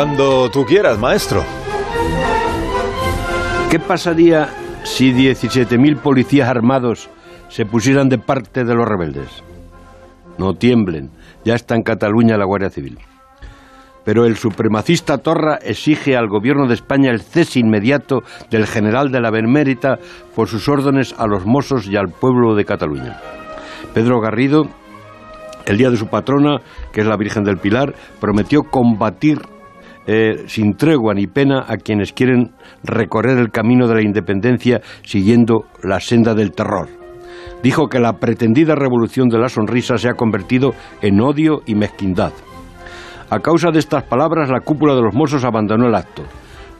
Cuando tú quieras, maestro. ¿Qué pasaría si 17.000 policías armados se pusieran de parte de los rebeldes? No tiemblen, ya está en Cataluña la Guardia Civil. Pero el supremacista Torra exige al gobierno de España el cese inmediato del general de la Benemérita por sus órdenes a los mozos y al pueblo de Cataluña. Pedro Garrido, el día de su patrona, que es la Virgen del Pilar, prometió combatir eh, sin tregua ni pena a quienes quieren recorrer el camino de la independencia siguiendo la senda del terror. Dijo que la pretendida revolución de la sonrisa se ha convertido en odio y mezquindad. A causa de estas palabras, la cúpula de los Mossos abandonó el acto,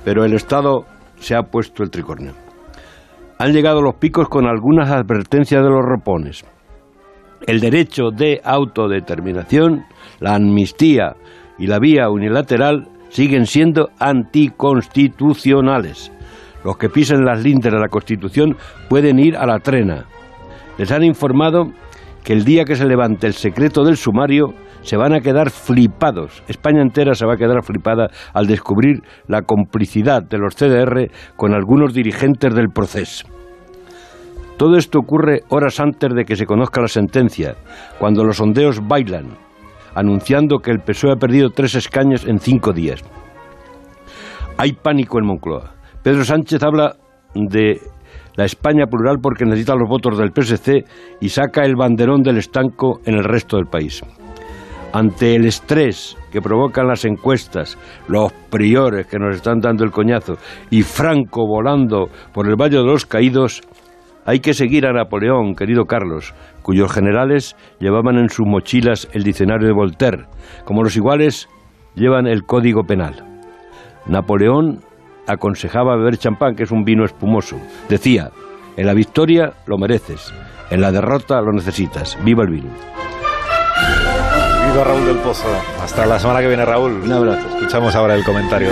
pero el Estado se ha puesto el tricornio. Han llegado los picos con algunas advertencias de los repones. El derecho de autodeterminación, la amnistía y la vía unilateral siguen siendo anticonstitucionales. Los que pisen las lindes de la Constitución pueden ir a la trena. Les han informado que el día que se levante el secreto del sumario se van a quedar flipados. España entera se va a quedar flipada al descubrir la complicidad de los CDR con algunos dirigentes del proceso. Todo esto ocurre horas antes de que se conozca la sentencia, cuando los sondeos bailan, anunciando que el PSOE ha perdido tres escaños en cinco días. Hay pánico en Moncloa. Pedro Sánchez habla de la España plural porque necesita los votos del PSC y saca el banderón del estanco en el resto del país. Ante el estrés que provocan las encuestas, los priores que nos están dando el coñazo y Franco volando por el Valle de los Caídos, hay que seguir a Napoleón, querido Carlos, cuyos generales llevaban en sus mochilas el diccionario de Voltaire, como los iguales llevan el código penal. Napoleón aconsejaba beber champán, que es un vino espumoso. Decía, en la victoria lo mereces, en la derrota lo necesitas. Viva el vino. Viva Raúl del Pozo. Hasta la semana que viene, Raúl. Un abrazo. Escuchamos ahora el comentario.